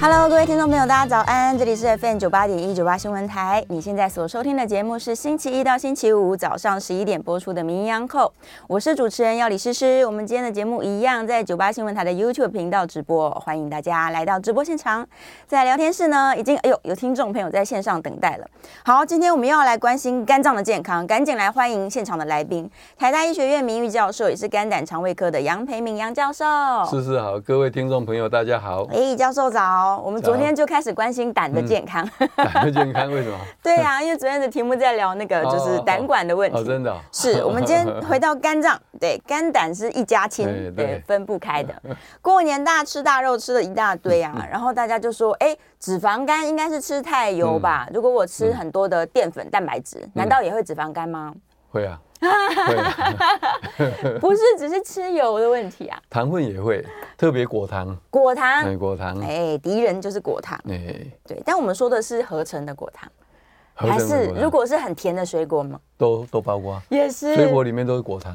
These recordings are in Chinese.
Hello，各位听众朋友，大家早安！这里是 FM 九八点一九八新闻台。你现在所收听的节目是星期一到星期五早上十一点播出的《名医昂寇》，我是主持人要李诗诗。我们今天的节目一样在九八新闻台的 YouTube 频道直播，欢迎大家来到直播现场。在聊天室呢，已经哎呦有听众朋友在线上等待了。好，今天我们又要来关心肝脏的健康，赶紧来欢迎现场的来宾，台大医学院名誉教授，也是肝胆肠胃科的杨培明杨教授。诗诗好，各位听众朋友大家好。哎，教授早。我们昨天就开始关心胆的健康。嗯、胆的健康为什么？对呀、啊，因为昨天的题目在聊那个就是胆管的问题。真的、哦。是我们今天回到肝脏，对，肝胆是一家亲，对，对，分不开的。过年大吃大肉吃了一大堆啊，然后大家就说，哎，脂肪肝应该是吃太油吧？嗯、如果我吃很多的淀粉蛋白质，嗯、难道也会脂肪肝吗？会啊。不是只是吃油的问题啊，糖分也会，特别果糖，果糖，对果糖，哎，敌人就是果糖，哎，对，但我们说的是合成的果糖，还是如果是很甜的水果吗？都都包括，也是，水果里面都是果糖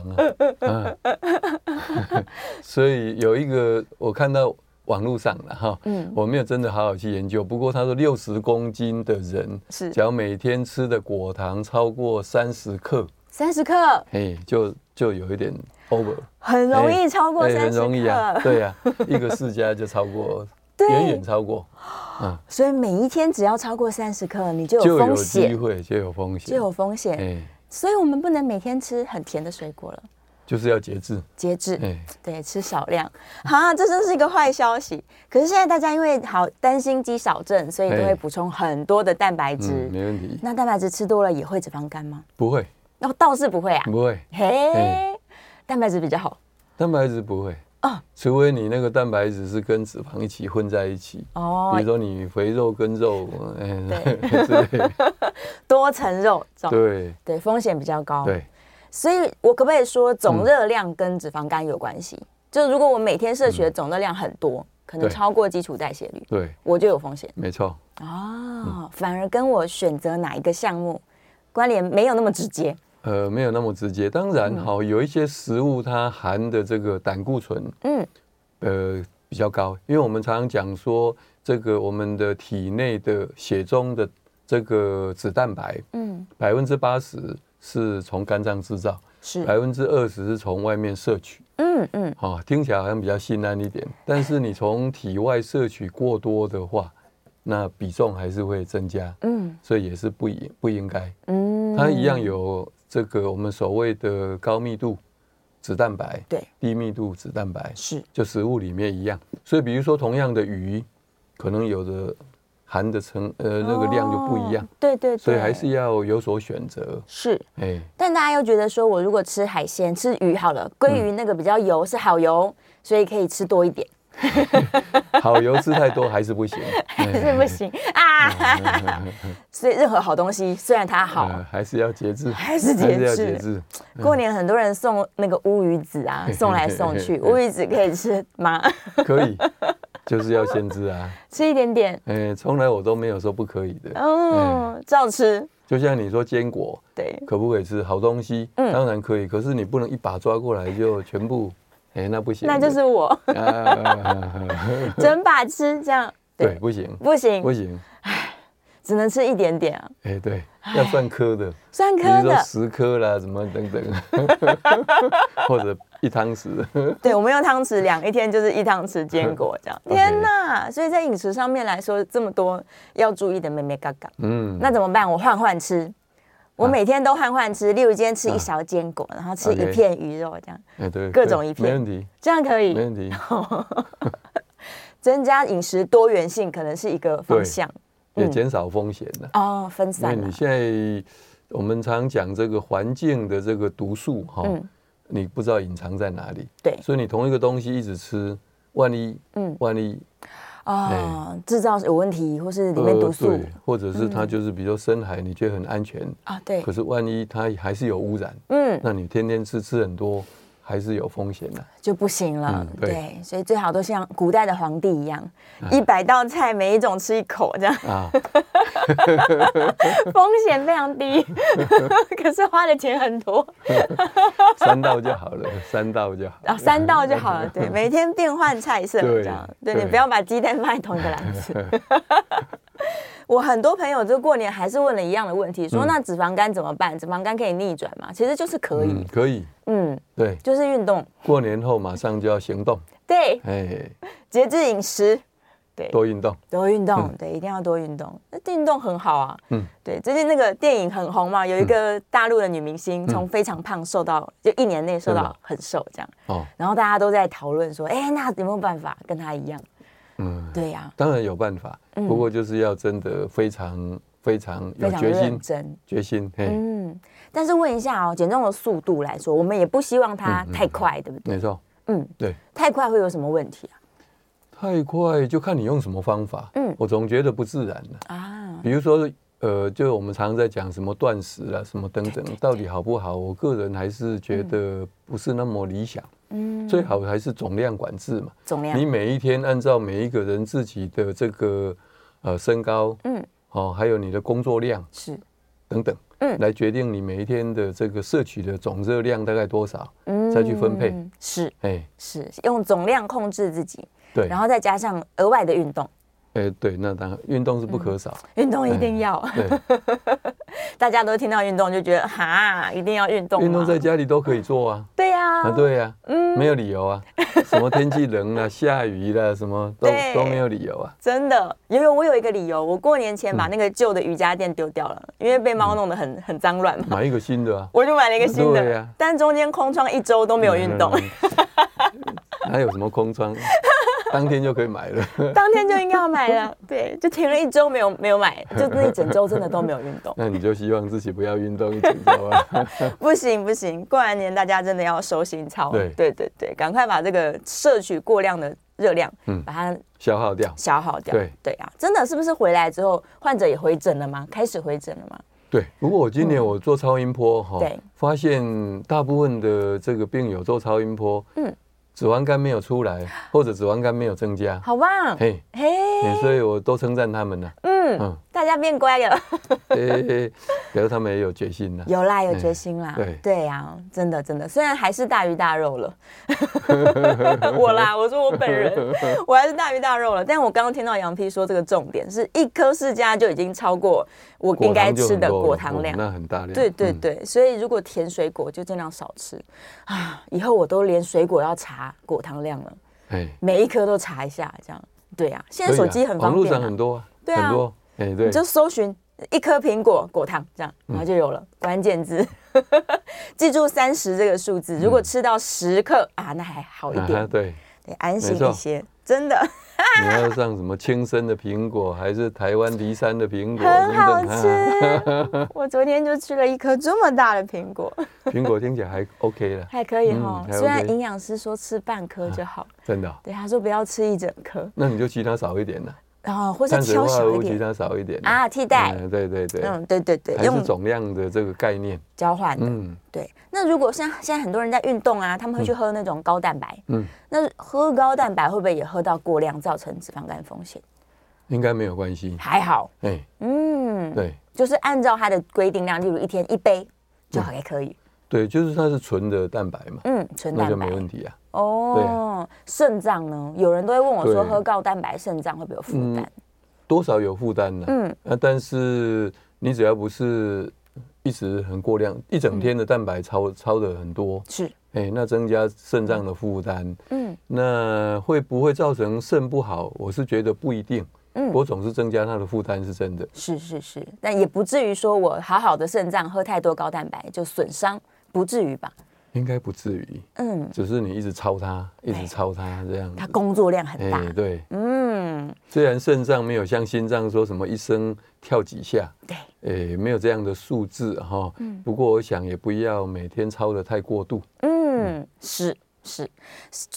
啊，所以有一个我看到网络上了哈，嗯，我没有真的好好去研究，不过他说六十公斤的人是，只要每天吃的果糖超过三十克。三十克，哎，就就有一点 over，很容易超过三十克，很容易啊，对呀、啊，一个世家就超过，远远超过，嗯，所以每一天只要超过三十克，你就有风险，就有机会，就有风险，就有风险，哎，所以我们不能每天吃很甜的水果了，就是要节制，节制，哎，对，吃少量，好，这真是一个坏消息。可是现在大家因为好担心肌少症，所以都会补充很多的蛋白质，没问题。那蛋白质吃多了也会脂肪肝吗？不会。哦，倒是不会啊，不会，嘿，蛋白质比较好，蛋白质不会。哦，除非你那个蛋白质是跟脂肪一起混在一起哦，比如说你肥肉跟肉，对，多层肉，对。对，风险比较高，对，所以我可不可以说总热量跟脂肪肝有关系？就是如果我每天摄取的总热量很多，可能超过基础代谢率，对，我就有风险，没错，哦，反而跟我选择哪一个项目关联没有那么直接。呃，没有那么直接。当然，好，有一些食物它含的这个胆固醇，嗯，呃，比较高。因为我们常常讲说，这个我们的体内的血中的这个脂蛋白，嗯，百分之八十是从肝脏制造，是百分之二十是从外面摄取，嗯嗯，好，听起来好像比较心安一点。但是你从体外摄取过多的话，那比重还是会增加，嗯，所以也是不应不应该，嗯，它一样有。这个我们所谓的高密度脂蛋白，对，低密度脂蛋白是，就食物里面一样。所以比如说同样的鱼，可能有的含的成呃那个量就不一样。对对对。所以还是要有所选择。是，哎，但大家又觉得说我如果吃海鲜吃鱼好了，鲑鱼那个比较油是好油，所以可以吃多一点。好油吃太多还是不行，还是不行啊！所以任何好东西虽然它好，还是要节制，还是节制。过年很多人送那个乌鱼子啊，送来送去，乌鱼子可以吃吗？可以，就是要先吃啊，吃一点点。哎，从来我都没有说不可以的。嗯，照吃。就像你说坚果，对，可不可以吃？好东西，当然可以。可是你不能一把抓过来就全部。哎，那不行，那就是我，整把吃这样，对，不行，不行，不行，哎，只能吃一点点啊。哎，对，要算颗的，算颗的，十颗啦，什么等等，或者一汤匙。对，我们用汤匙量，一天就是一汤匙坚果这样。天哪，所以在饮食上面来说，这么多要注意的妹妹嘎嘎。嗯，那怎么办？我换换吃。我每天都换换吃，例如今天吃一勺坚果，然后吃一片鱼肉，这样，对，各种一片，没问题，这样可以，没问题。增加饮食多元性可能是一个方向，也减少风险的、嗯、哦，分散。因为你现在我们常讲这个环境的这个毒素哈，嗯、你不知道隐藏在哪里，对，所以你同一个东西一直吃，万一，嗯，万一。啊，制造有问题，或是里面毒素，或者是它就是比如说深海，你觉得很安全啊，对。可是万一它还是有污染，嗯，那你天天吃吃很多，还是有风险的，就不行了。对，所以最好都像古代的皇帝一样，一百道菜每一种吃一口这样，啊，风险非常低，可是花的钱很多。三道就好了，三道就好。啊，三道就好了。对，每天变换菜色这样。对，你不要把鸡蛋放在同一个篮子。我很多朋友就过年还是问了一样的问题，说那脂肪肝怎么办？脂肪肝可以逆转吗？其实就是可以，可以。嗯，对，就是运动。过年后马上就要行动。对，哎，节制饮食，对，多运动，多运动，对，一定要多运动。那运动很好啊。嗯，对，最近那个电影很红嘛，有一个大陆的女明星从非常胖瘦到就一年内瘦到很瘦这样。哦，然后大家都在讨论说，哎，那有没有办法跟她一样？嗯，对呀，当然有办法，不过就是要真的非常非常有决心，真决心。嗯，但是问一下哦，减重的速度来说，我们也不希望它太快，对不对？没错。嗯，对。太快会有什么问题啊？太快就看你用什么方法。嗯，我总觉得不自然的啊。比如说，呃，就我们常常在讲什么断食啊，什么等等，到底好不好？我个人还是觉得不是那么理想。嗯，最好还是总量管制嘛。总量，你每一天按照每一个人自己的这个呃身高，嗯，哦，还有你的工作量是。等等，嗯，来决定你每一天的这个摄取的总热量大概多少，嗯，再去分配。是，哎，是用总量控制自己，对，然后再加上额外的运动。哎，对，那当然运动是不可少，运动一定要。对，大家都听到运动就觉得哈，一定要运动。运动在家里都可以做啊。对呀，对呀，嗯，没有理由啊。什么天气冷了、下雨了，什么都都没有理由啊。真的，因为我有一个理由，我过年前把那个旧的瑜伽垫丢掉了，因为被猫弄得很很脏乱嘛。买一个新的啊。我就买了一个新的，但中间空窗一周都没有运动。哪有什么空窗？当天就可以买了，当天就应该要买了。对，就停了一周没有没有买，就那一整周真的都没有运动。那你就希望自己不要运动一整周啊？不行不行，过完年大家真的要收心操。对对对对，赶快把这个摄取过量的热量，嗯，把它消耗掉，消耗掉。对对啊，真的是不是回来之后患者也回诊了吗？开始回诊了吗？对，不过我今年我做超音波哈，对，发现大部分的这个病友做超音波，嗯。脂肪肝没有出来，或者脂肪肝没有增加，好棒！嘿，嘿，所以我都称赞他们了。嗯，大家变乖了。哎，表示他们也有决心了。有啦，有决心啦。对对呀，真的真的，虽然还是大鱼大肉了。我啦，我说我本人，我还是大鱼大肉了。但我刚刚听到杨批说这个重点是一颗释迦就已经超过我应该吃的果糖量，那很大量。对对对，所以如果甜水果就尽量少吃啊。以后我都连水果要查。果糖量了，每一颗都查一下，这样对呀。现在手机很方便，网络上很多，对啊，很多，哎，对，你就搜寻一颗苹果果糖，这样，然后就有了关键字，记住三十这个数字。如果吃到十克啊，那还好一点，对，对，安心一些，真的。你要上什么青森的苹果，还是台湾梨山的苹果？很好吃。我昨天就吃了一颗这么大的苹果。苹果听起来还 OK 了，还可以哈。虽然营养师说吃半颗就好，真的。对，他说不要吃一整颗。那你就其他少一点了。然后或者挑小一点，少一点啊，替代。对对对，嗯，对对对，用总量的这个概念交换的。嗯，对。那如果像现在很多人在运动啊，他们会去喝那种高蛋白。嗯。那喝高蛋白会不会也喝到过量，造成脂肪肝风险？应该没有关系，还好。哎，嗯，对，就是按照它的规定量，例如一天一杯就还可以。对，就是它是纯的蛋白嘛。嗯，纯蛋白那就没问题啊。哦，肾脏呢？有人都会问我说，喝高蛋白肾脏会不会有负担？多少有负担呢？嗯，那但是你只要不是一直很过量，一整天的蛋白超超的很多，是，哎，那增加肾脏的负担，嗯，那会不会造成肾不好？我是觉得不一定，嗯，我总是增加它的负担是真的，是是是，但也不至于说我好好的肾脏喝太多高蛋白就损伤，不至于吧？应该不至于，嗯，只是你一直抄他，一直抄他这样，他工作量很大，对，嗯。嗯，虽然肾脏没有像心脏说什么一生跳几下，对，诶，没有这样的数字哈。嗯，不过我想也不要每天抄的太过度。嗯，是是，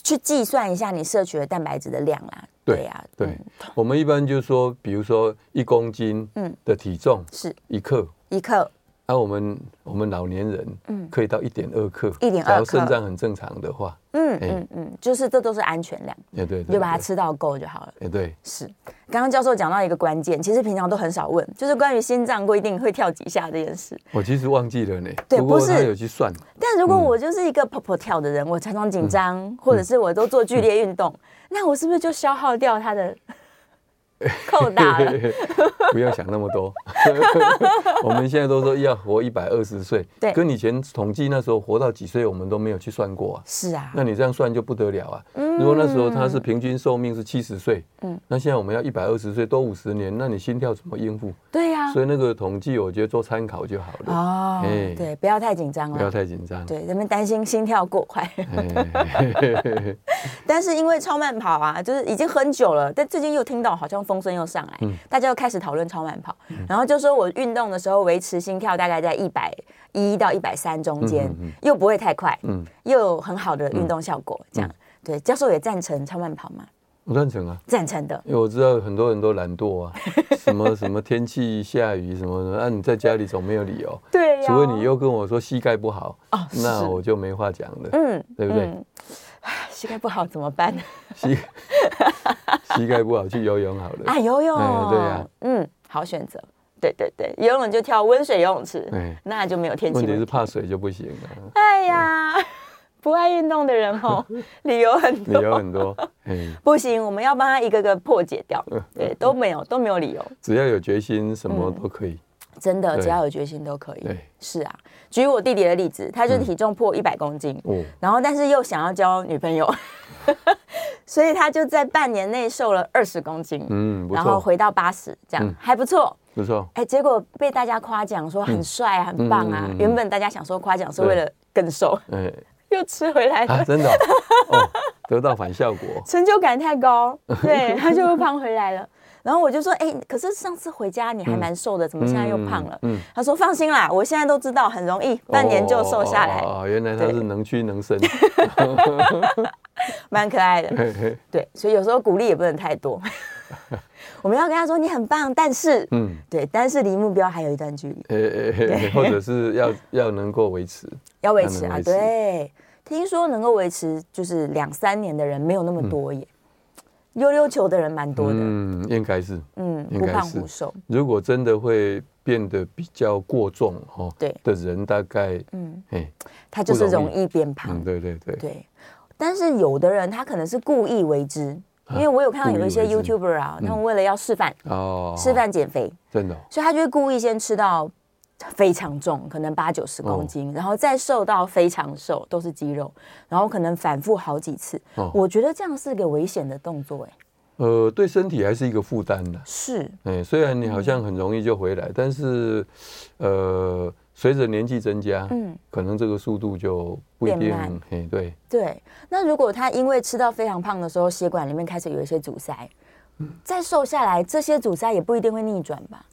去计算一下你摄取的蛋白质的量啦。对呀，对，我们一般就说，比如说一公斤嗯的体重是一克，一克。那我们我们老年人，嗯，可以到一点二克，一点二克，只要肾脏很正常的话，嗯嗯嗯，就是这都是安全量，对对，你就把它吃到够就好了。哎对，是。刚刚教授讲到一个关键，其实平常都很少问，就是关于心脏规定会跳几下这件事。我其实忘记了呢，对，不是有去算。但如果我就是一个跑跑跳的人，我常常紧张，或者是我都做剧烈运动，那我是不是就消耗掉他的？扣大了，不要想那么多。我们现在都说要活一百二十岁，对，跟以前统计那时候活到几岁，我们都没有去算过啊。是啊，那你这样算就不得了啊。如果那时候他是平均寿命是七十岁，嗯，那现在我们要一百二十岁，多五十年，那你心跳怎么应付？对呀，所以那个统计我觉得做参考就好了。哦，哎对，不要太紧张了，不要太紧张。对，人们担心心跳过快。但是因为超慢跑啊，就是已经很久了，但最近又听到好像。风声又上来，嗯、大家又开始讨论超慢跑，嗯、然后就说我运动的时候维持心跳大概在一百一到一百三中间，嗯又不会太快，嗯、又有很好的运动效果，这样、嗯、对。教授也赞成超慢跑吗？我赞成啊，赞成的，因为我知道很多人都懒惰啊，什么什么天气下雨什么的，那，你在家里总没有理由，对、哦，除非你又跟我说膝盖不好，哦，那我就没话讲了，嗯，对不对？嗯。膝盖不好怎么办？膝 膝盖不好去游泳好了。啊，游泳，对呀，嗯，好选择。对对对，游泳就跳温水游泳池，那就没有天气。问题是怕水就不行了。哎呀，不爱运动的人哦，理由很多，理由很多。不行，我们要帮他一个个破解掉。对，都没有都没有理由，只要有决心，什么都可以。真的，只要有决心都可以。对，是啊。举我弟弟的例子，他就体重破一百公斤，然后但是又想要交女朋友，所以他就在半年内瘦了二十公斤，嗯，然后回到八十，这样还不错，不错。哎，结果被大家夸奖说很帅、很棒啊。原本大家想说夸奖是为了更瘦，哎，又吃回来了，真的，得到反效果，成就感太高，对，他就又胖回来了。然后我就说，哎，可是上次回家你还蛮瘦的，怎么现在又胖了？嗯，他说放心啦，我现在都知道很容易，半年就瘦下来。哦，原来他是能屈能伸，蛮可爱的。对，所以有时候鼓励也不能太多，我们要跟他说你很棒，但是，嗯，对，但是离目标还有一段距离。或者是要要能够维持，要维持啊。对，听说能够维持就是两三年的人没有那么多耶。溜溜球的人蛮多的，嗯，应该是，嗯，忽胖忽瘦。如果真的会变得比较过重，哈，对。的人，大概，嗯，哎，他就是容易变胖，对对对。对。但是有的人他可能是故意为之，因为我有看到有一些 YouTuber 啊，他们为了要示范，哦，示范减肥，真的，所以他就会故意先吃到。非常重，可能八九十公斤，哦、然后再瘦到非常瘦，都是肌肉，然后可能反复好几次。哦、我觉得这样是个危险的动作，哎。呃，对身体还是一个负担的。是。哎，虽然你好像很容易就回来，嗯、但是，呃，随着年纪增加，嗯，可能这个速度就不一定。变慢。嘿，对。对。那如果他因为吃到非常胖的时候，血管里面开始有一些阻塞，嗯、再瘦下来，这些阻塞也不一定会逆转吧？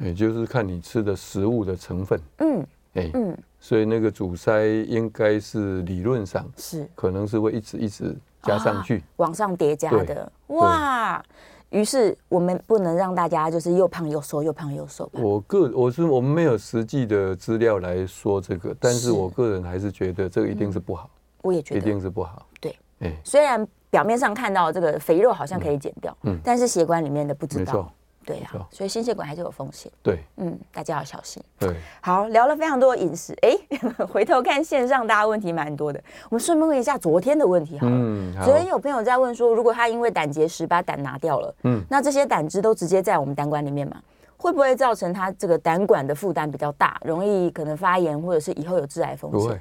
也就是看你吃的食物的成分，嗯，哎，嗯，所以那个阻塞应该是理论上是，可能是会一直一直加上去，往上叠加的，哇！于是我们不能让大家就是又胖又瘦，又胖又瘦。我个我是我们没有实际的资料来说这个，但是我个人还是觉得这个一定是不好，我也觉得一定是不好。对，哎，虽然表面上看到这个肥肉好像可以减掉，嗯，但是血管里面的不知道。对呀，所以心血管还是有风险。对，嗯，大家要小心。对，好，聊了非常多的饮食，哎，回头看线上，大家问题蛮多的。我们顺便问一下昨天的问题好了。嗯，昨天有朋友在问说，如果他因为胆结石把胆拿掉了，嗯，那这些胆汁都直接在我们胆管里面嘛，会不会造成他这个胆管的负担比较大，容易可能发炎，或者是以后有致癌风险？不会，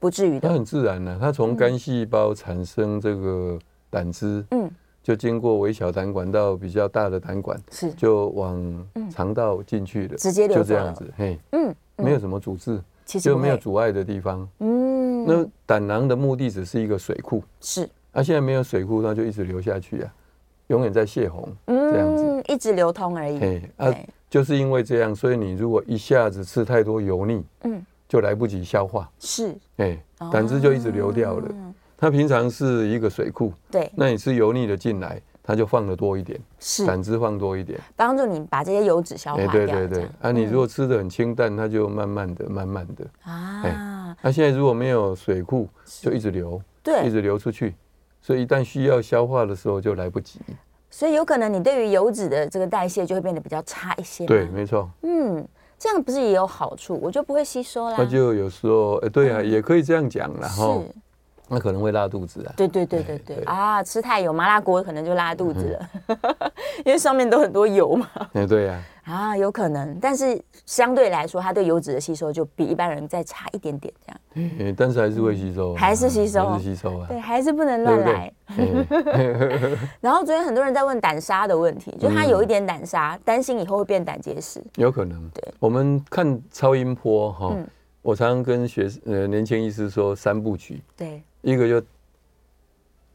不至于的。它很自然的，它从肝细胞产生这个胆汁，嗯。就经过微小胆管到比较大的胆管，是。就往肠道进去的，直接流，就这样子，嘿，嗯，没有什么阻滞，其实就没有阻碍的地方，嗯，那胆囊的目的只是一个水库，是，啊，现在没有水库，它就一直流下去啊，永远在泄洪，嗯，这样子一直流通而已。哎啊，就是因为这样，所以你如果一下子吃太多油腻，嗯，就来不及消化，是，哎，胆汁就一直流掉了。它平常是一个水库，对，那你吃油腻的进来，它就放的多一点，是胆汁放多一点，帮助你把这些油脂消化掉。对对对，啊，你如果吃的很清淡，它就慢慢的、慢慢的啊。那现在如果没有水库，就一直流，对，一直流出去，所以一旦需要消化的时候就来不及。所以有可能你对于油脂的这个代谢就会变得比较差一些。对，没错。嗯，这样不是也有好处？我就不会吸收啦。那就有时候，哎，对啊，也可以这样讲啦。哈。那可能会拉肚子啊！对对对对对啊，吃太油，麻辣锅可能就拉肚子了，因为上面都很多油嘛。哎，对呀。啊，有可能，但是相对来说，它对油脂的吸收就比一般人再差一点点，这样。但是还是会吸收，还是吸收，还是吸收啊。对，还是不能乱来。然后昨天很多人在问胆砂的问题，就他有一点胆砂，担心以后会变胆结石。有可能。对，我们看超音波哈，我常常跟学呃年轻医师说三部曲。对。一个就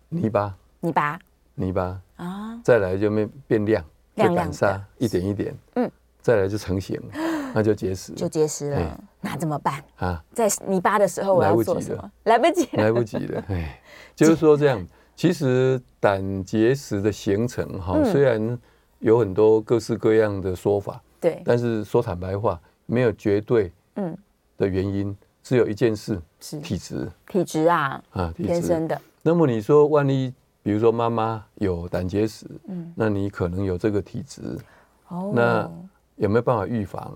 泥巴，泥巴，泥巴。啊，再来就变变亮，亮亮沙一点一点，嗯，再来就成型，那就结石，就结石了。那怎么办？啊？在泥巴的时候我要做什么？来不及，来不及了。哎，就是说这样，其实胆结石的形成哈，虽然有很多各式各样的说法，对，但是说坦白话，没有绝对嗯。的原因。只有一件事，是体质，体质啊，啊，天生的。那么你说，万一比如说妈妈有胆结石，嗯，那你可能有这个体质，哦，那有没有办法预防？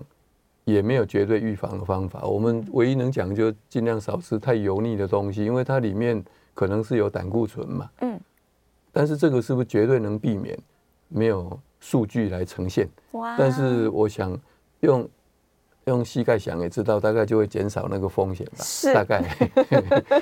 也没有绝对预防的方法。我们唯一能讲就尽量少吃太油腻的东西，因为它里面可能是有胆固醇嘛，嗯。但是这个是不是绝对能避免？没有数据来呈现。哇！但是我想用。用膝盖想也知道，大概就会减少那个风险吧。是，大概。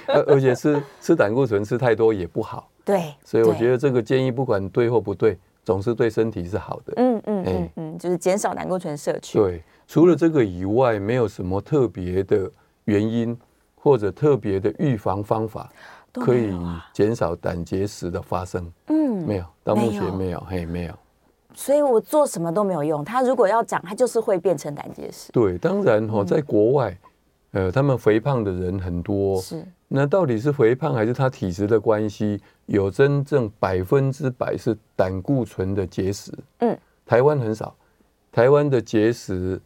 而且吃吃胆固醇吃太多也不好。对。所以我觉得这个建议不管对或不对，总是对身体是好的。嗯嗯嗯嗯，就是减少胆固醇摄取。对，除了这个以外，没有什么特别的原因或者特别的预防方法可以减少胆结石的发生。嗯，没有，到目前没有，嘿，没有。所以我做什么都没有用。它如果要长，它就是会变成胆结石。对，当然哈，在国外，呃，他们肥胖的人很多。是。那到底是肥胖还是他体质的关系？有真正百分之百是胆固醇的结石。嗯。台湾很少，台湾的结石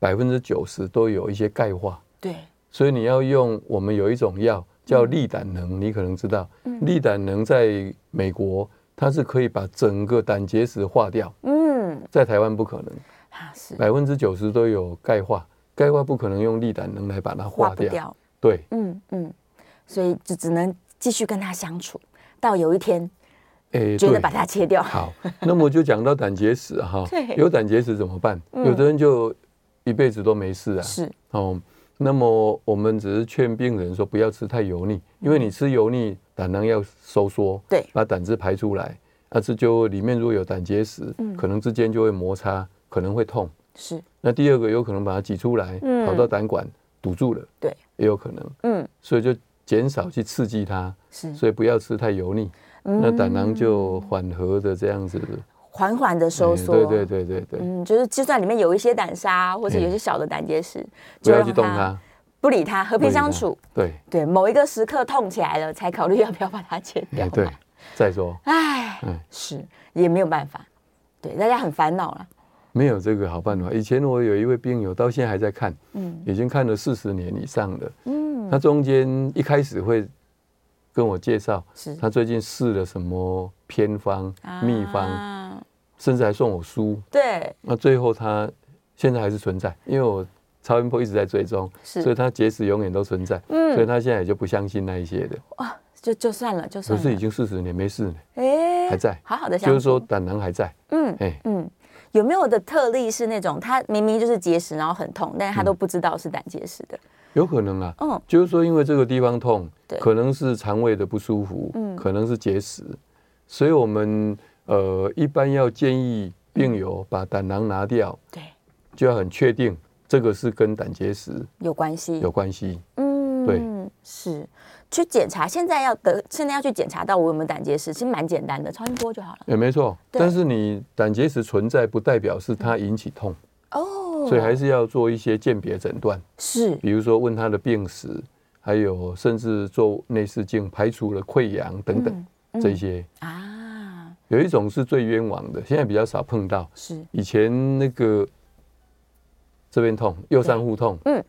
百分之九十都有一些钙化。对。所以你要用我们有一种药叫利胆能，你可能知道。嗯。利胆能在美国。它是可以把整个胆结石化掉，嗯，在台湾不可能，是。百分之九十都有钙化，钙化不可能用利胆能来把它化掉，掉。对，嗯嗯，所以就只能继续跟它相处，到有一天，哎，觉得把它切掉。好，那么就讲到胆结石哈，有胆结石怎么办？有的人就一辈子都没事啊，是。哦。那么我们只是劝病人说不要吃太油腻，因为你吃油腻，胆囊要收缩，对，把胆汁排出来，那这就里面如果有胆结石，可能之间就会摩擦，可能会痛。是。那第二个有可能把它挤出来，跑到胆管堵住了，对，也有可能。嗯。所以就减少去刺激它，是。所以不要吃太油腻，那胆囊就缓和的这样子，缓缓的收缩。对对对对对。嗯，就是就算里面有一些胆沙或者有些小的胆结石，不要去动它。不理他，和平相处。对对，某一个时刻痛起来了，才考虑要不要把它切掉。对，再说。哎，是也没有办法。对，大家很烦恼了。没有这个好办法。以前我有一位病友，到现在还在看，嗯，已经看了四十年以上的。嗯，他中间一开始会跟我介绍，是他最近试了什么偏方、秘方，甚至还送我书。对，那最后他现在还是存在，因为我。超音波一直在追踪，是，所以他结石永远都存在，嗯，所以他现在也就不相信那一些的，哇，就就算了，就算了，可是已经四十年没事了，哎，还在，好好的，就是说胆囊还在，嗯，哎，嗯，有没有的特例是那种他明明就是结石，然后很痛，但是他都不知道是胆结石的？有可能啊，嗯，就是说因为这个地方痛，对，可能是肠胃的不舒服，嗯，可能是结石，所以我们呃一般要建议病友把胆囊拿掉，对，就要很确定。这个是跟胆结石有关系，有关系。嗯，对，是。去检查，现在要得，现在要去检查到我有没有胆结石，其实蛮简单的，超音波就好了。也没错，但是你胆结石存在，不代表是它引起痛。哦，所以还是要做一些鉴别诊断，是，比如说问他的病史，还有甚至做内视镜排除了溃疡等等这些。啊。有一种是最冤枉的，现在比较少碰到，是。以前那个这边痛，右上腹痛，嗯，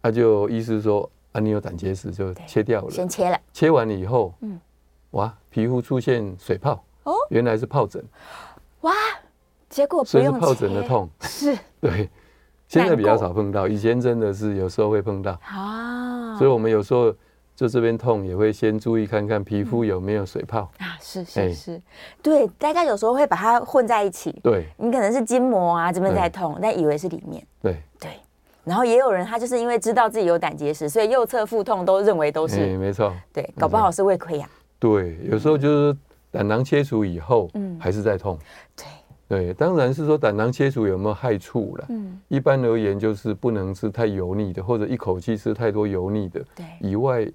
他就医师说。啊，你有胆结石就切掉了，先切了。切完了以后，嗯，哇，皮肤出现水泡，哦，原来是疱疹，哇，结果不是疱疹的痛，是，对，现在比较少碰到，以前真的是有时候会碰到。啊，所以我们有时候就这边痛也会先注意看看皮肤有没有水泡啊，是是是，对，大家有时候会把它混在一起，对，你可能是筋膜啊这边在痛，但以为是里面，对对。然后也有人，他就是因为知道自己有胆结石，所以右侧腹痛都认为都是，没错，对，搞不好是胃溃疡。对，有时候就是胆囊切除以后，嗯，还是在痛。对对，当然是说胆囊切除有没有害处了？嗯，一般而言就是不能吃太油腻的，或者一口气吃太多油腻的。对，以外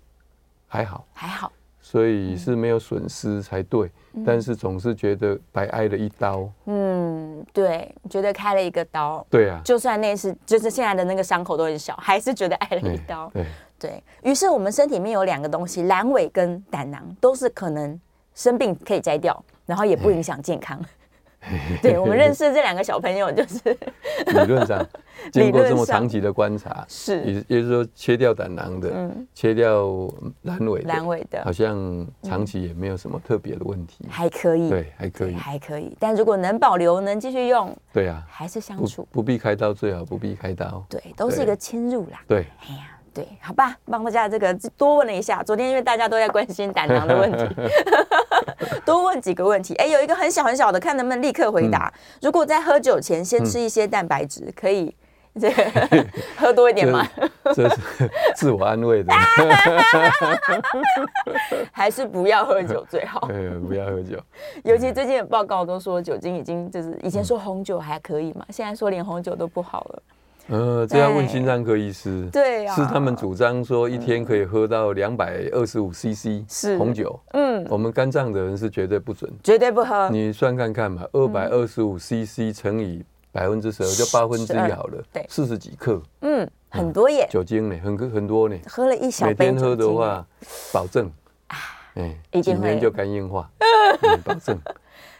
还好，还好。所以是没有损失才对，嗯、但是总是觉得白挨了一刀。嗯，对，觉得开了一个刀。对啊，就算那是就是现在的那个伤口都很小，还是觉得挨了一刀。对，对，于是我们身体里面有两个东西，阑尾跟胆囊，都是可能生病可以摘掉，然后也不影响健康。对，我们认识这两个小朋友，就是 理论上 经过这么长期的观察，是。也也就是说切掉胆囊的，嗯，切掉阑尾阑尾的，好像长期也没有什么特别的问题，还可以，对，还可以，还可以。但如果能保留，能继续用，对啊，还是相处，不必开刀最好不必开刀，对，都是一个侵入啦，对，哎呀。对，好吧，帮大家这个多问了一下。昨天因为大家都在关心胆囊的问题，多问几个问题。哎，有一个很小很小的，看能不能立刻回答。嗯、如果在喝酒前先吃一些蛋白质，嗯、可以这个 喝多一点吗？这是自我安慰的，还是不要喝酒最好？对，不要喝酒。尤其最近的报告都说酒精已经就是以前说红酒还可以嘛，现在说连红酒都不好了。呃，这要问心脏科医师。对是他们主张说一天可以喝到两百二十五 CC 是红酒。嗯，我们肝脏的人是绝对不准，绝对不喝。你算看看嘛，二百二十五 CC 乘以百分之十二，就八分之一好了。对，四十几克。嗯，很多耶。酒精呢，很很多呢。喝了一小杯，每天喝的话，保证啊，哎，几年就肝硬化，保证。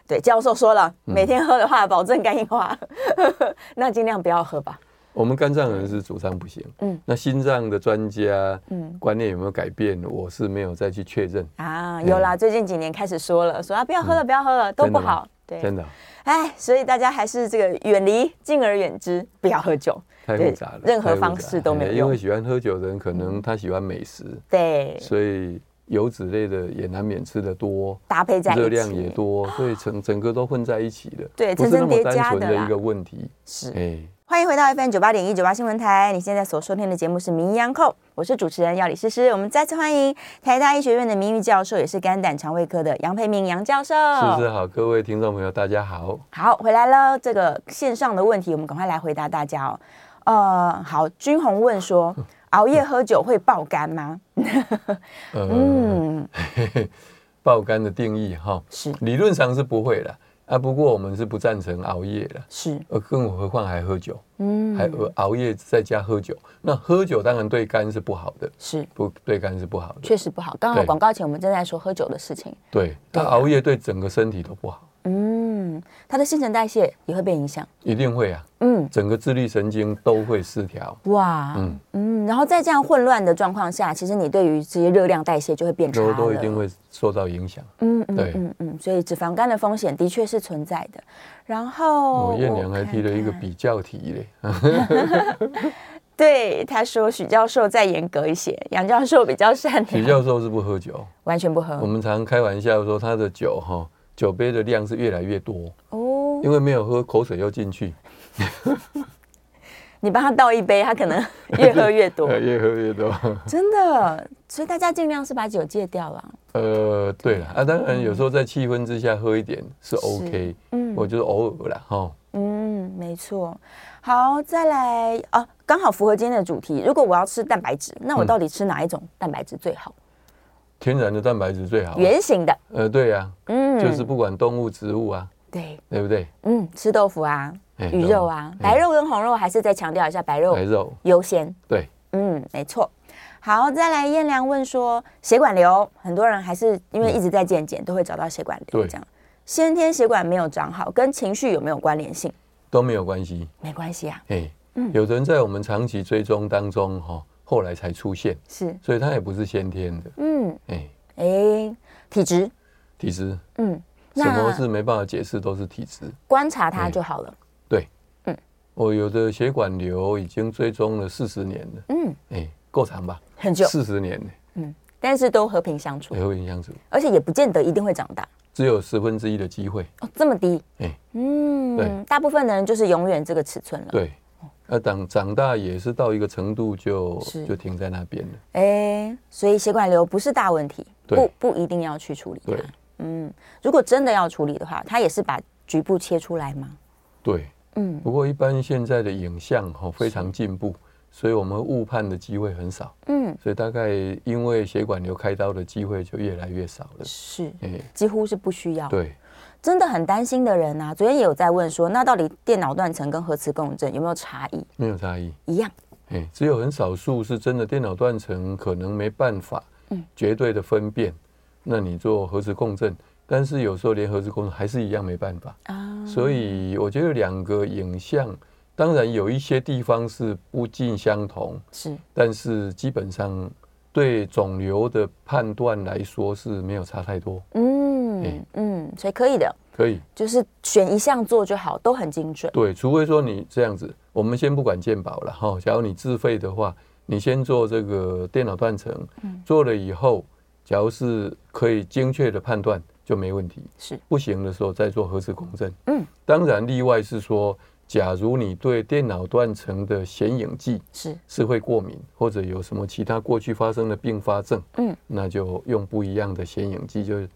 对，教授说了，每天喝的话，保证肝硬化，那尽量不要喝吧。我们肝脏人是主张不行，嗯，那心脏的专家，嗯，观念有没有改变？我是没有再去确认。啊，有啦，最近几年开始说了，说啊不要喝了，不要喝了，都不好，对，真的，哎，所以大家还是这个远离，敬而远之，不要喝酒，太复杂了，任何方式都没有用，因为喜欢喝酒的人可能他喜欢美食，对，所以油脂类的也难免吃的多，搭配在一起，热量也多，所以整整个都混在一起的，对，不是那么单纯的一个问题，是，哎。欢迎回到 FM 九八点一九八新闻台，你现在所收听的节目是《名医央叩》，我是主持人药理诗诗。我们再次欢迎台大医学院的名誉教授，也是肝胆肠胃科的杨培明杨教授。诗诗好，各位听众朋友，大家好。好，回来了。这个线上的问题，我们赶快来回答大家哦。呃，好，君宏问说，熬夜喝酒会爆肝吗？嗯，爆肝的定义哈，是理论上是不会的。啊，不过我们是不赞成熬夜的，是，呃，更何况还喝酒，嗯，还熬夜在家喝酒，那喝酒当然对肝是不好的，是，不对肝是不好的，确实不好。刚好广告前我们正在说喝酒的事情，对，但熬夜对整个身体都不好。嗯，他的新陈代谢也会被影响，一定会啊。嗯，整个自律神经都会失调。哇，嗯嗯，然后在这样混乱的状况下，其实你对于这些热量代谢就会变差了，都都一定会受到影响。嗯嗯，对，嗯嗯，所以脂肪肝的风险的确是存在的。然后，我燕良还提了一个比较题嘞。对，他说许教授再严格一些，杨教授比较善良。许教授是不喝酒，完全不喝。我们常开玩笑说他的酒哈。酒杯的量是越来越多哦，因为没有喝，口水又进去。你帮他倒一杯，他可能 越喝越多，越喝越多。真的，所以大家尽量是把酒戒掉了。呃，对了啊，当然有时候在气氛之下喝一点是 OK，嗯，我觉得偶尔啦哈。嗯，没错。好，再来啊，刚好符合今天的主题。如果我要吃蛋白质，那我到底吃哪一种蛋白质最好？天然的蛋白质最好，圆形的。呃，对呀，嗯，就是不管动物、植物啊，对，对不对？嗯，吃豆腐啊，鱼肉啊，白肉跟红肉还是再强调一下，白肉白肉优先。对，嗯，没错。好，再来燕良问说，血管瘤，很多人还是因为一直在健检，都会找到血管瘤。这样，先天血管没有长好，跟情绪有没有关联性？都没有关系，没关系啊。哎，嗯有的人在我们长期追踪当中，哈，后来才出现，是，所以它也不是先天的。嗯，哎，哎，体质，体质，嗯，什么是没办法解释，都是体质，观察它就好了。对，嗯，我有的血管瘤已经追踪了四十年了。嗯，哎。够长吧，很久，四十年呢。嗯，但是都和平相处，和平相处，而且也不见得一定会长大，只有十分之一的机会。哦，这么低？哎，嗯，对，大部分的人就是永远这个尺寸了。对，那长长大也是到一个程度就就停在那边了。哎，所以血管瘤不是大问题，不不一定要去处理它。嗯，如果真的要处理的话，它也是把局部切出来吗？对，嗯，不过一般现在的影像哈非常进步。所以我们误判的机会很少，嗯，所以大概因为血管瘤开刀的机会就越来越少了，是，哎，几乎是不需要。对，真的很担心的人啊，昨天也有在问说，那到底电脑断层跟核磁共振有没有差异？没有差异，一样，哎，只有很少数是真的电脑断层可能没办法，嗯，绝对的分辨，那你做核磁共振，但是有时候连核磁共振还是一样没办法。啊，所以我觉得两个影像。当然有一些地方是不尽相同，是，但是基本上对肿瘤的判断来说是没有差太多。嗯嗯，嗯，所以可以的，可以，就是选一项做就好，都很精准。对，除非说你这样子，我们先不管健保了哈。假如你自费的话，你先做这个电脑断层，嗯，做了以后，假如是可以精确的判断就没问题。是，不行的时候再做核磁共振。嗯，当然例外是说。假如你对电脑断层的显影剂是是会过敏，或者有什么其他过去发生的并发症，嗯，那就用不一样的显影剂，就是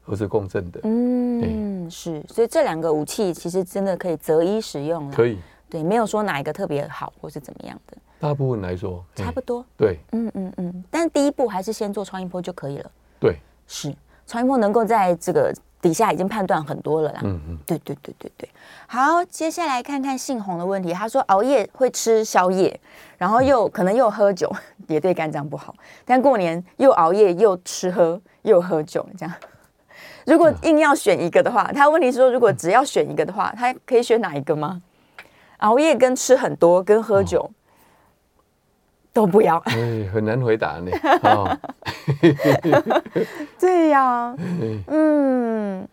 核磁共振的。嗯，是，所以这两个武器其实真的可以择一使用。可以，对，没有说哪一个特别好或是怎么样的。大部分来说差不多。对，嗯嗯嗯，但第一步还是先做超音波就可以了。对，是超音波能够在这个。底下已经判断很多了啦。嗯嗯，对对对对对。好，接下来看看姓洪的问题。他说熬夜会吃宵夜，然后又可能又喝酒，也对肝脏不好。但过年又熬夜又吃喝又喝酒，这样。如果硬要选一个的话，他问题是说，如果只要选一个的话，他可以选哪一个吗？熬夜跟吃很多跟喝酒。都不要，哎，很难回答呢。对呀，嗯，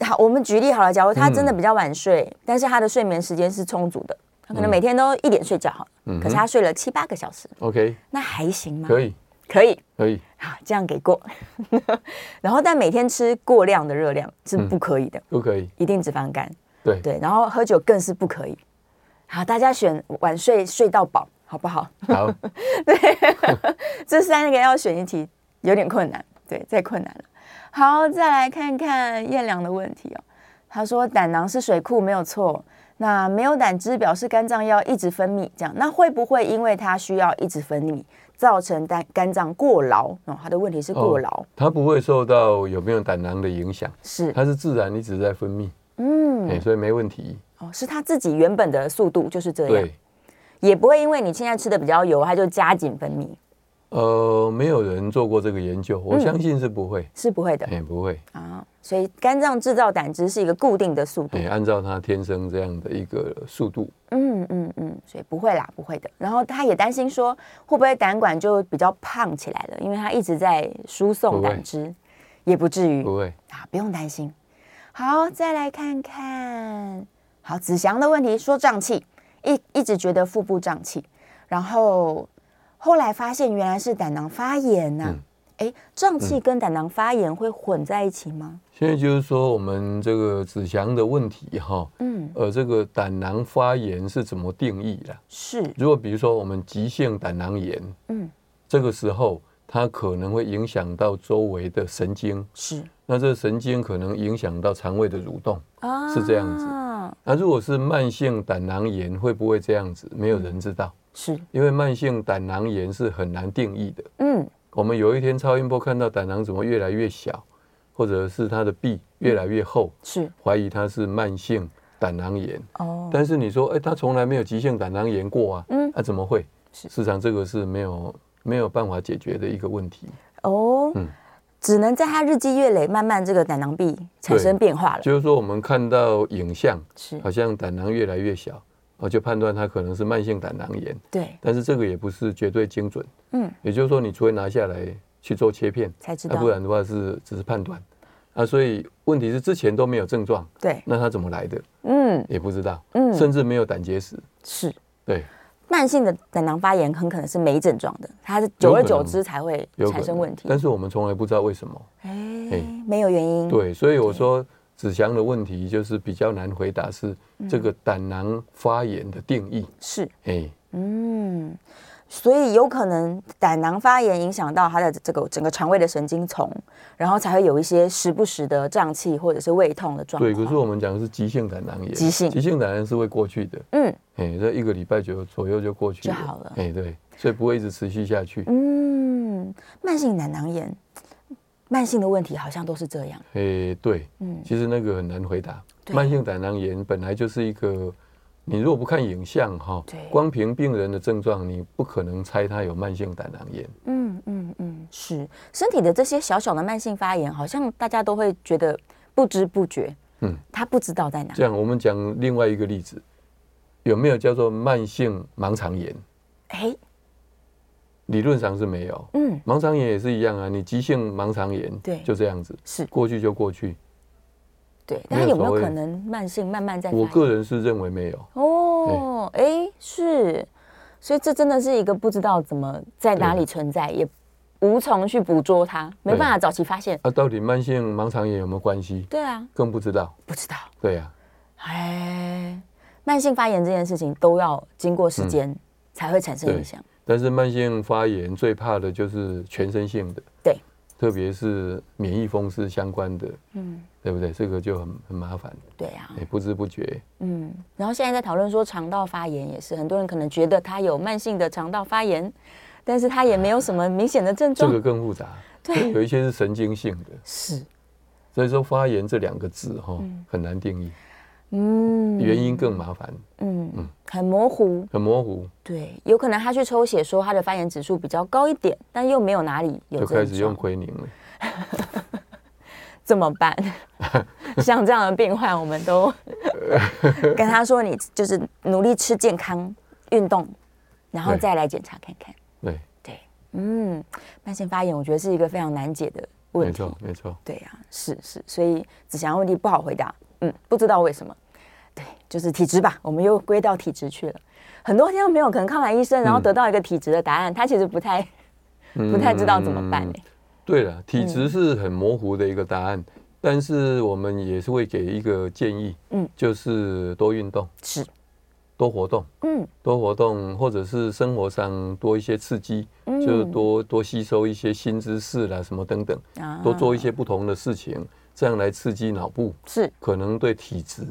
好，我们举例好了，假如他真的比较晚睡，嗯、但是他的睡眠时间是充足的，他可能每天都一点睡觉好，嗯、可是他睡了七八个小时，OK，那还行吗？可以，可以，可以，好，这样给过。然后，但每天吃过量的热量是不可以的，不可以，一定脂肪肝。对。对，然后喝酒更是不可以。好，大家选晚睡睡到饱。好不好？好，对，这三个要选一题有点困难，对，太困难了。好，再来看看燕良的问题哦。他说胆囊是水库没有错，那没有胆汁表示肝脏要一直分泌，这样那会不会因为它需要一直分泌，造成胆肝脏过劳？哦，他的问题是过劳，哦，它不会受到有没有胆囊的影响，是它是自然一直在分泌，嗯，所以没问题。哦，是它自己原本的速度就是这样。对。也不会因为你现在吃的比较油，它就加紧分泌。呃，没有人做过这个研究，我相信是不会，是不会的，哎，不会啊。所以肝脏制造胆汁是一个固定的速度，按照它天生这样的一个速度。嗯嗯嗯，所以不会啦，不会的。然后他也担心说，会不会胆管就比较胖起来了？因为他一直在输送胆汁，也不至于，不会啊，不用担心。好，再来看看，好，子祥的问题说胀气。一一直觉得腹部胀气，然后后来发现原来是胆囊发炎呐、啊。哎、嗯，胀气跟胆囊发炎会混在一起吗？现在就是说我们这个子祥的问题哈，嗯，呃，这个胆囊发炎是怎么定义的？是，如果比如说我们急性胆囊炎，嗯，这个时候它可能会影响到周围的神经，是，那这个神经可能影响到肠胃的蠕动，啊，是这样子。那如果是慢性胆囊炎，会不会这样子？没有人知道，是因为慢性胆囊炎是很难定义的。嗯，我们有一天超音波看到胆囊怎么越来越小，或者是它的壁越来越厚，是怀疑它是慢性胆囊炎。哦，但是你说，哎，他从来没有急性胆囊炎过啊，嗯，那怎么会？是事实上这个是没有没有办法解决的一个问题。哦，嗯。只能在他日积月累，慢慢这个胆囊壁产生变化了。就是说，我们看到影像，是好像胆囊越来越小，我就判断它可能是慢性胆囊炎。对，但是这个也不是绝对精准。嗯，也就是说，你除非拿下来去做切片才知道，不然的话是只是判断。啊，所以问题是之前都没有症状，对，那他怎么来的？嗯，也不知道。嗯，甚至没有胆结石。是，对。慢性的胆囊发炎很可能是没症状的，它是久而久之才会产生问题。但是我们从来不知道为什么，哎，没有原因。对，所以我说子祥的问题就是比较难回答，是这个胆囊发炎的定义是，哎，嗯。所以有可能胆囊发炎影响到他的这个整个肠胃的神经丛，然后才会有一些时不时的胀气或者是胃痛的状况。对，可是我们讲的是急性胆囊炎，急性急性胆囊炎是会过去的。嗯，哎，这一个礼拜就左右就过去了就好了。哎，对，所以不会一直持续下去。嗯，慢性胆囊炎，慢性的问题好像都是这样。哎，对，嗯，其实那个很难回答。慢性胆囊炎本来就是一个。你如果不看影像哈，光凭病人的症状，你不可能猜他有慢性胆囊炎。嗯嗯嗯，是身体的这些小小的慢性发炎，好像大家都会觉得不知不觉。嗯，他不知道在哪。这样，我们讲另外一个例子，有没有叫做慢性盲肠炎？哎，理论上是没有。嗯，盲肠炎也是一样啊，你急性盲肠炎，对，就这样子，是过去就过去。对，但有没有可能慢性慢慢在？我个人是认为没有。哦，哎，是，所以这真的是一个不知道怎么在哪里存在，也无从去捕捉它，没办法早期发现。啊，到底慢性盲肠炎有没有关系？对啊，更不知道。不知道。对呀。哎，慢性发炎这件事情都要经过时间才会产生影响。但是慢性发炎最怕的就是全身性的。对。特别是免疫风湿相关的，嗯，对不对？这个就很很麻烦。对呀，也不知不觉。嗯，然后现在在讨论说肠道发炎也是，很多人可能觉得他有慢性的肠道发炎，但是他也没有什么明显的症状。这个更复杂，对，有一些是神经性的。是，所以说发炎这两个字哈很难定义。嗯，原因更麻烦。嗯嗯，很模糊，很模糊。对，有可能他去抽血说他的发炎指数比较高一点，但又没有哪里有。就开始用奎宁了。怎么办？像这样的病患，我们都 跟他说：“你就是努力吃健康、运动，然后再来检查看看。”对对，嗯，慢性发炎我觉得是一个非常难解的问题。没错没错。对呀，是是，所以子祥问题不好回答。嗯，不知道为什么，对，就是体质吧。我们又归到体质去了。很多听众朋友可能看完医生，然后得到一个体质的答案，嗯、他其实不太、不太知道怎么办。哎，对了，体质是很模糊的一个答案，嗯、但是我们也是会给一个建议，嗯，就是多运动，是多活动，嗯，多活动，或者是生活上多一些刺激，嗯、就是多多吸收一些新知识啦，什么等等，啊、多做一些不同的事情。这样来刺激脑部是可能对体质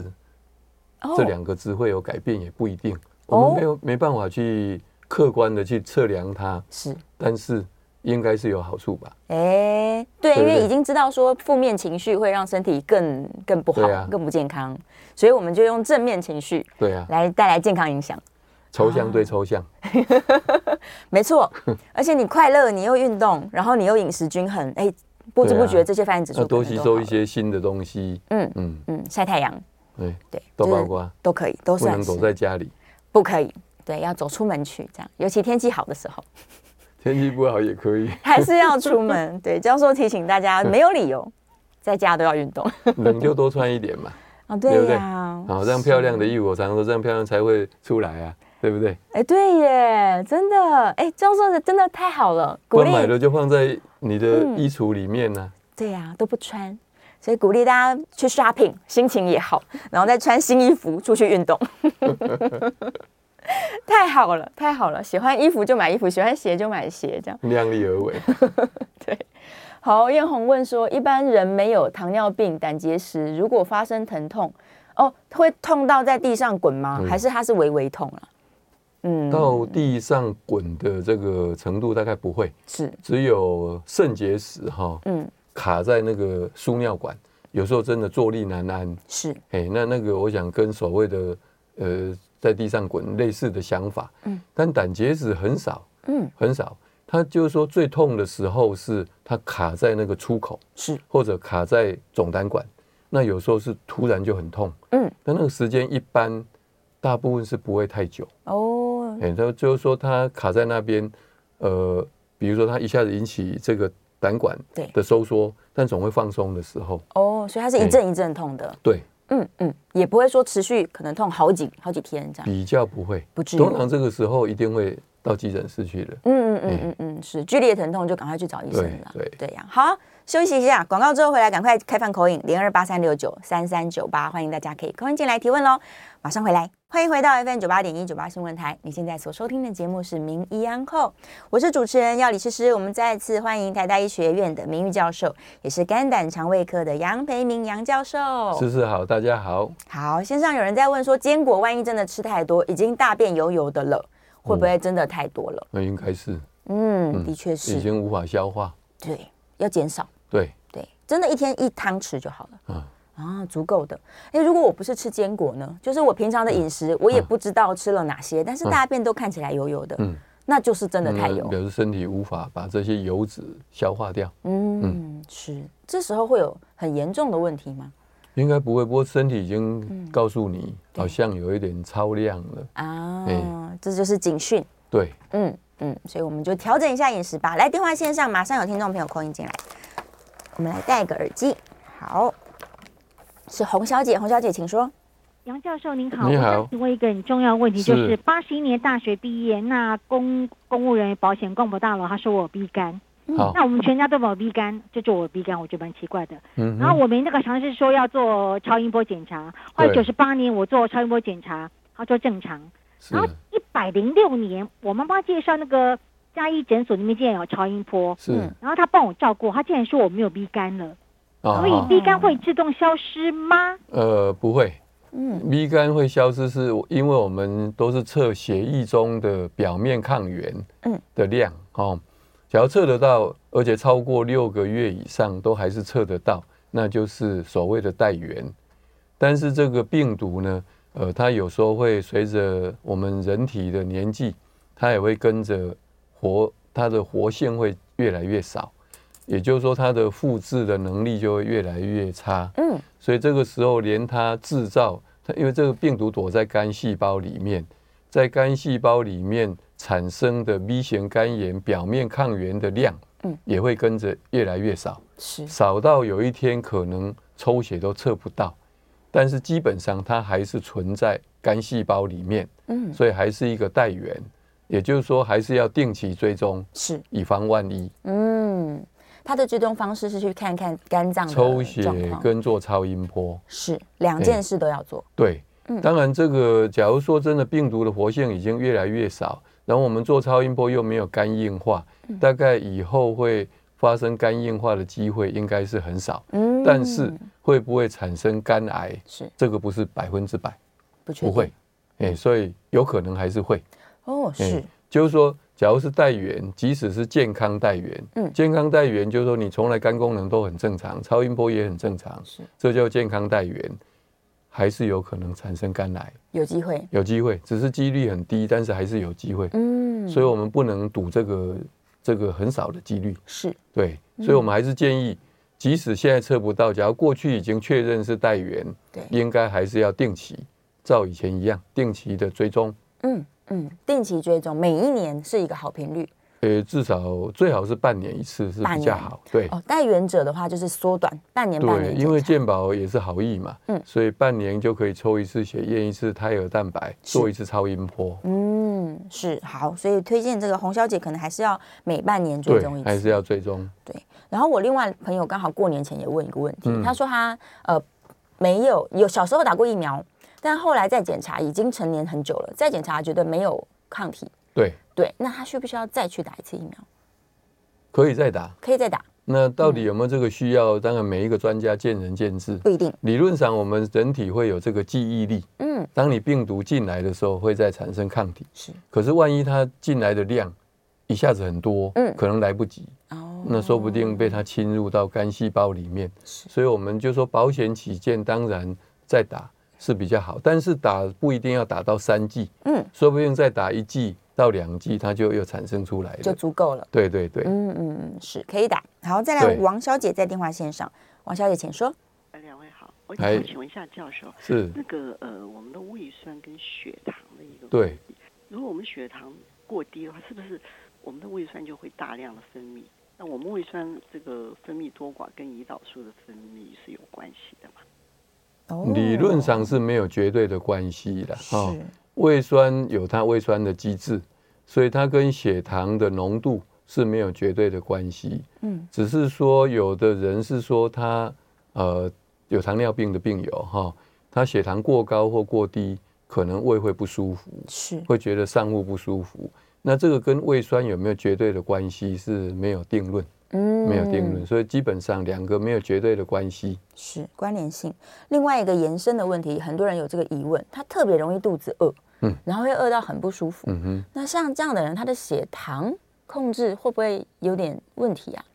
这两个字会有改变，也不一定。我们没有没办法去客观的去测量它，是，但是应该是有好处吧？哎，对，因为已经知道说负面情绪会让身体更更不好，更不健康，所以我们就用正面情绪，对啊，来带来健康影响。抽象对抽象，没错。而且你快乐，你又运动，然后你又饮食均衡，哎。不知不觉，这些发炎指数多吸收一些新的东西。嗯嗯嗯，晒太阳，对对，都包括都可以，都是不能躲在家里，不可以。对，要走出门去，这样，尤其天气好的时候。天气不好也可以，还是要出门。对，教授提醒大家，没有理由在家都要运动。冷就多穿一点嘛。啊，对呀。好，这样漂亮的衣服，我常常说这样漂亮才会出来啊。对不对？哎，对耶，真的，哎，这样说的真的太好了。鼓励买了就放在你的衣橱里面呢、啊嗯。对呀、啊，都不穿，所以鼓励大家去 shopping，心情也好，然后再穿新衣服出去运动。太好了，太好了，喜欢衣服就买衣服，喜欢鞋就买鞋，这样量力而为。对，好，艳红问说，一般人没有糖尿病、胆结石，如果发生疼痛，哦，会痛到在地上滚吗？嗯、还是它是微微痛啊？嗯，到地上滚的这个程度大概不会，是。只有肾结石哈，嗯，卡在那个输尿管，有时候真的坐立难安，是，哎，那那个我想跟所谓的呃在地上滚类似的想法，嗯，但胆结石很少，嗯，很少。它就是说最痛的时候是它卡在那个出口，是或者卡在总胆管，那有时候是突然就很痛，嗯，但那个时间一般大部分是不会太久哦，哎，他就是说它卡在那边，呃，比如说它一下子引起这个胆管的收缩，但总会放松的时候，哦，所以它是一阵一阵痛的，对，嗯嗯，也不会说持续可能痛好几好几天这样，比较不会，不至于，通常这个时候一定会。到急诊室去了。嗯嗯嗯嗯嗯，是剧烈疼痛就赶快去找医生了。对对呀，好，休息一下，广告之后回来赶快开放 call in 零二八三六九三三九八，欢迎大家可以 in 进来提问喽。马上回来，欢迎回到 FM 九八点一九八新闻台。你现在所收听的节目是名医安扣，我是主持人药理诗诗。我们再次欢迎台大医学院的名誉教授，也是肝胆肠胃科的杨培明杨教授。诗诗好，大家好。好，线上有人在问说，坚果万一真的吃太多，已经大便油油的了。会不会真的太多了？那应该是，嗯，的确是，已经无法消化。对，要减少。对对，真的，一天一汤匙就好了。嗯啊，足够的。哎，如果我不是吃坚果呢？就是我平常的饮食，我也不知道吃了哪些，但是大便都看起来油油的，嗯，那就是真的太油，表示身体无法把这些油脂消化掉。嗯，是。这时候会有很严重的问题吗？应该不会，不过身体已经告诉你，好像有一点超量了啊。这就是警讯。对，嗯嗯，所以我们就调整一下饮食吧。来，电话线上马上有听众朋友 call in 进来，我们来戴个耳机。好，是洪小姐，洪小姐，请说。杨教授您好，你好。我想请问一个很重要的问题，就是八十一年大学毕业，那公公务人员保险公不到了，他说我有 B 肝。好那我们全家都没有 B 肝，就做我 B 肝，我觉得蛮奇怪的。嗯。然后我们那个尝试说要做超音波检查，后来九十八年我做超音波检查，他说正常。然后一百零六年，我妈妈介绍那个嘉医诊所那边竟然有超音波，是。然后他帮我照过，他竟然说我没有 B 肝了，所以 B 肝会自动消失吗？呃，不会。嗯，B 肝会消失是因为我们都是测血液中的表面抗原嗯的量哦。只要测得到，而且超过六个月以上都还是测得到，那就是所谓的带原。但是这个病毒呢，呃，它有时候会随着我们人体的年纪，它也会跟着活，它的活性会越来越少，也就是说，它的复制的能力就会越来越差。嗯，所以这个时候连它制造，它因为这个病毒躲在肝细胞里面，在肝细胞里面。产生的 B 型肝炎表面抗原的量，嗯，也会跟着越来越少，是少到有一天可能抽血都测不到，但是基本上它还是存在肝细胞里面，嗯，所以还是一个带原，也就是说还是要定期追踪，是以防万一。嗯，他的追踪方式是去看看肝脏抽血跟做超音波，是两件事都要做。对，嗯当然这个假如说真的病毒的活性已经越来越少。然后我们做超音波又没有肝硬化，大概以后会发生肝硬化的机会应该是很少。嗯，但是会不会产生肝癌？是这个不是百分之百，不不会。哎，所以有可能还是会。哦，是，就是说，假如是带原，即使是健康带原，嗯，健康带原就是说你从来肝功能都很正常，超音波也很正常，是，这叫健康带原。还是有可能产生肝癌，有机会，有机会，只是几率很低，但是还是有机会。嗯，所以我们不能赌这个这个很少的几率。是，对，所以我们还是建议，即使现在测不到，假如过去已经确认是带源，对，应该还是要定期，照以前一样，定期的追踪。嗯嗯，定期追踪，每一年是一个好频率。呃，至少最好是半年一次是比较好。对哦，带原者的话就是缩短半年，半年。对，因为健保也是好意嘛，嗯，所以半年就可以抽一次血，验一次胎儿蛋白，做一次超音波。嗯，是好，所以推荐这个洪小姐可能还是要每半年追踪一次，还是要追踪。对，然后我另外朋友刚好过年前也问一个问题，他说他呃没有有小时候打过疫苗，但后来再检查已经成年很久了，再检查觉得没有抗体。对。对，那他需不需要再去打一次疫苗？可以再打，可以再打。那到底有没有这个需要？当然，每一个专家见仁见智，不一定。理论上，我们人体会有这个记忆力，嗯，当你病毒进来的时候，会再产生抗体。是，可是万一它进来的量一下子很多，嗯，可能来不及。哦，那说不定被它侵入到肝细胞里面。是，所以我们就说保险起见，当然再打是比较好，但是打不一定要打到三剂。嗯，说不定再打一剂到两剂，它就又产生出来了，就足够了。对对对，嗯嗯嗯，是可以打。好，再来王小姐在电话线上，王小姐请说。两位好我想请问一下教授，是那个呃，我们的胃酸跟血糖的一个对，如果我们血糖过低的话，是不是我们的胃酸就会大量的分泌？那我们胃酸这个分泌多寡跟胰岛素的分泌是有关系的吗？哦，理论上是没有绝对的关系的。哦，胃酸有它胃酸的机制，所以它跟血糖的浓度是没有绝对的关系。嗯，只是说有的人是说他呃。有糖尿病的病友哈，他血糖过高或过低，可能胃会不舒服，是会觉得上腹不舒服。那这个跟胃酸有没有绝对的关系是没有定论，嗯，没有定论，所以基本上两个没有绝对的关系，是关联性。另外一个延伸的问题，很多人有这个疑问，他特别容易肚子饿，嗯，然后会饿到很不舒服，嗯哼。那像这样的人，他的血糖控制会不会有点问题啊？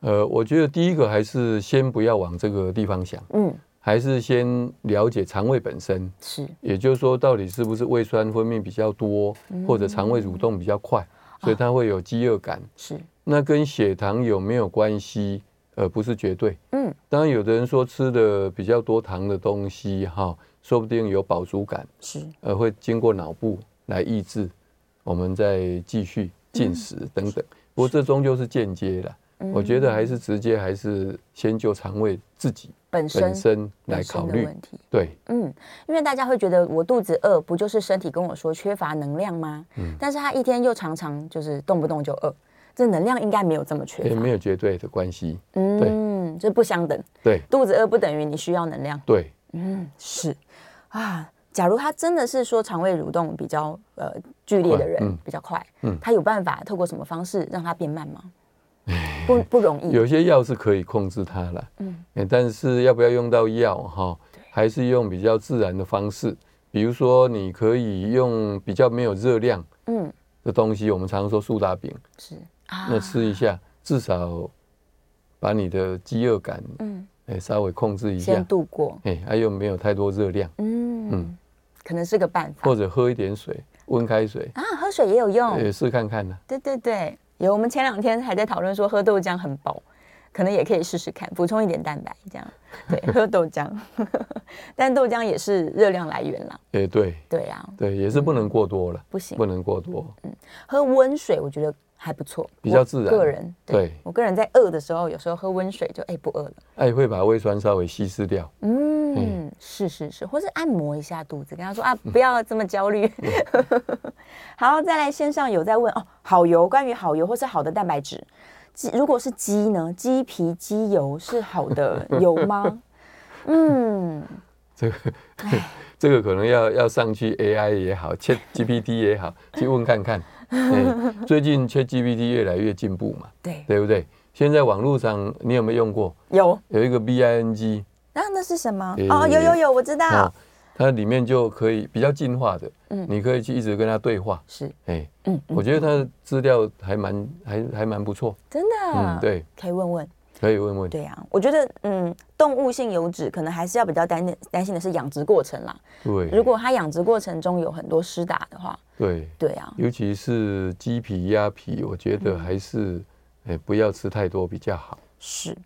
呃，我觉得第一个还是先不要往这个地方想，嗯，还是先了解肠胃本身是，也就是说，到底是不是胃酸分泌比较多，或者肠胃蠕动比较快，所以它会有饥饿感，是。那跟血糖有没有关系？呃，不是绝对，嗯。当然，有的人说吃的比较多糖的东西，哈，说不定有饱足感，是，呃，会经过脑部来抑制，我们再继续进食等等。不过这终究是间接的。我觉得还是直接还是先就肠胃自己本身本身来考虑问题。对，嗯，因为大家会觉得我肚子饿，不就是身体跟我说缺乏能量吗？嗯，但是他一天又常常就是动不动就饿，这能量应该没有这么缺乏，没有绝对的关系。嗯，这不相等。对，肚子饿不等于你需要能量。对，嗯，是啊。假如他真的是说肠胃蠕动比较呃剧烈的人，比较快，嗯，他有办法透过什么方式让它变慢吗？不不容易，有些药是可以控制它了，嗯，但是要不要用到药哈？还是用比较自然的方式，比如说你可以用比较没有热量，嗯，的东西，我们常说苏打饼，是啊，那吃一下，至少把你的饥饿感，嗯，哎，稍微控制一下，先度过，哎，还有没有太多热量，嗯嗯，可能是个办法，或者喝一点水，温开水啊，喝水也有用，也试看看呢，对对对。有，我们前两天还在讨论说喝豆浆很饱，可能也可以试试看，补充一点蛋白，这样。对，喝豆浆，但豆浆也是热量来源啦。哎，对，对呀，对，也是不能过多了，不行，不能过多。嗯，喝温水我觉得还不错，比较自然。个人对，我个人在饿的时候，有时候喝温水就哎不饿了，哎会把胃酸稍微稀释掉。嗯，是是是，或是按摩一下肚子，跟他说啊，不要这么焦虑。好，再来线上有在问哦，好油，关于好油或是好的蛋白质，鸡如果是鸡呢？鸡皮鸡油是好的 油吗？嗯，这个 这个可能要要上去 AI 也好，ChatGPT 也好，去问看看。最近 ChatGPT 越来越进步嘛，对。对不对？现在网络上你有没有用过？有，有一个 BING，那那是什么？哦，有有有，我知道。它里面就可以比较进化的，嗯，你可以去一直跟它对话，是，哎，嗯，我觉得它的资料还蛮还还蛮不错，真的，嗯，对，可以问问，可以问问，对呀，我觉得，嗯，动物性油脂可能还是要比较担担心的是养殖过程啦，对，如果它养殖过程中有很多施打的话，对，对啊，尤其是鸡皮、鸭皮，我觉得还是，哎，不要吃太多比较好，是。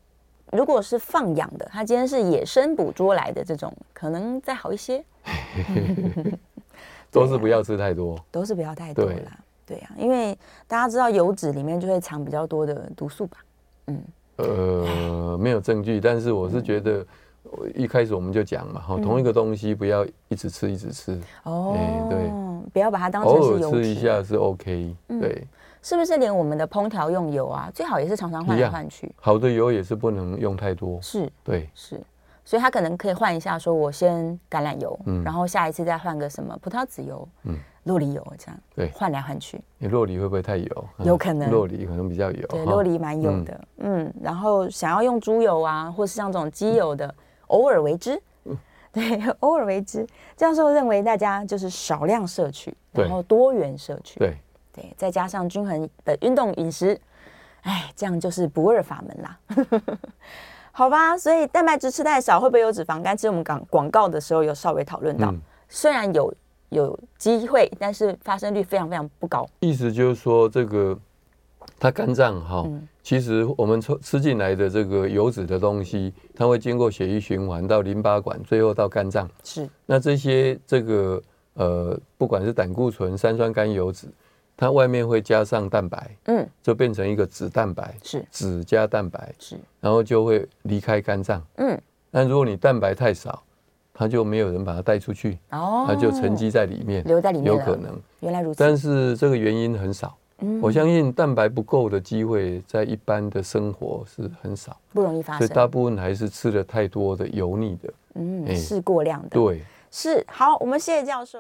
如果是放养的，它今天是野生捕捉来的这种，可能再好一些。都是不要吃太多，都是不要太多啦。对呀，因为大家知道油脂里面就会藏比较多的毒素吧？嗯，呃，没有证据，但是我是觉得，一开始我们就讲嘛，哈，同一个东西不要一直吃，一直吃。哦，对，不要把它当成是油吃一下是 OK。对。是不是连我们的烹调用油啊，最好也是常常换来换去？好的油也是不能用太多。是，对，是，所以他可能可以换一下，说我先橄榄油，嗯，然后下一次再换个什么葡萄籽油，嗯，酪梨油这样，对，换来换去。你洛梨会不会太油？有可能，洛梨可能比较油。对，洛梨蛮油的，嗯，然后想要用猪油啊，或是像这种鸡油的，偶尔为之。对，偶尔为之。教授认为大家就是少量摄取，然后多元摄取，对对，再加上均衡的运动饮食，哎，这样就是不二法门啦。好吧，所以蛋白质吃太少会不会有脂肪肝？其实我们广广告的时候有稍微讨论到，嗯、虽然有有机会，但是发生率非常非常不高。意思就是说，这个它肝脏哈，嗯、其实我们吃吃进来的这个油脂的东西，它会经过血液循环到淋巴管，最后到肝脏。是。那这些这个呃，不管是胆固醇、三酸甘油脂。它外面会加上蛋白，嗯，就变成一个脂蛋白，是脂加蛋白，是，然后就会离开肝脏，嗯，但如果你蛋白太少，它就没有人把他带出去，哦，他就沉积在里面，留在里面，有可能，原来如此，但是这个原因很少，嗯，我相信蛋白不够的机会在一般的生活是很少，不容易发生，所以大部分还是吃了太多的油腻的，嗯，是过量的，对，是好，我们谢谢教授。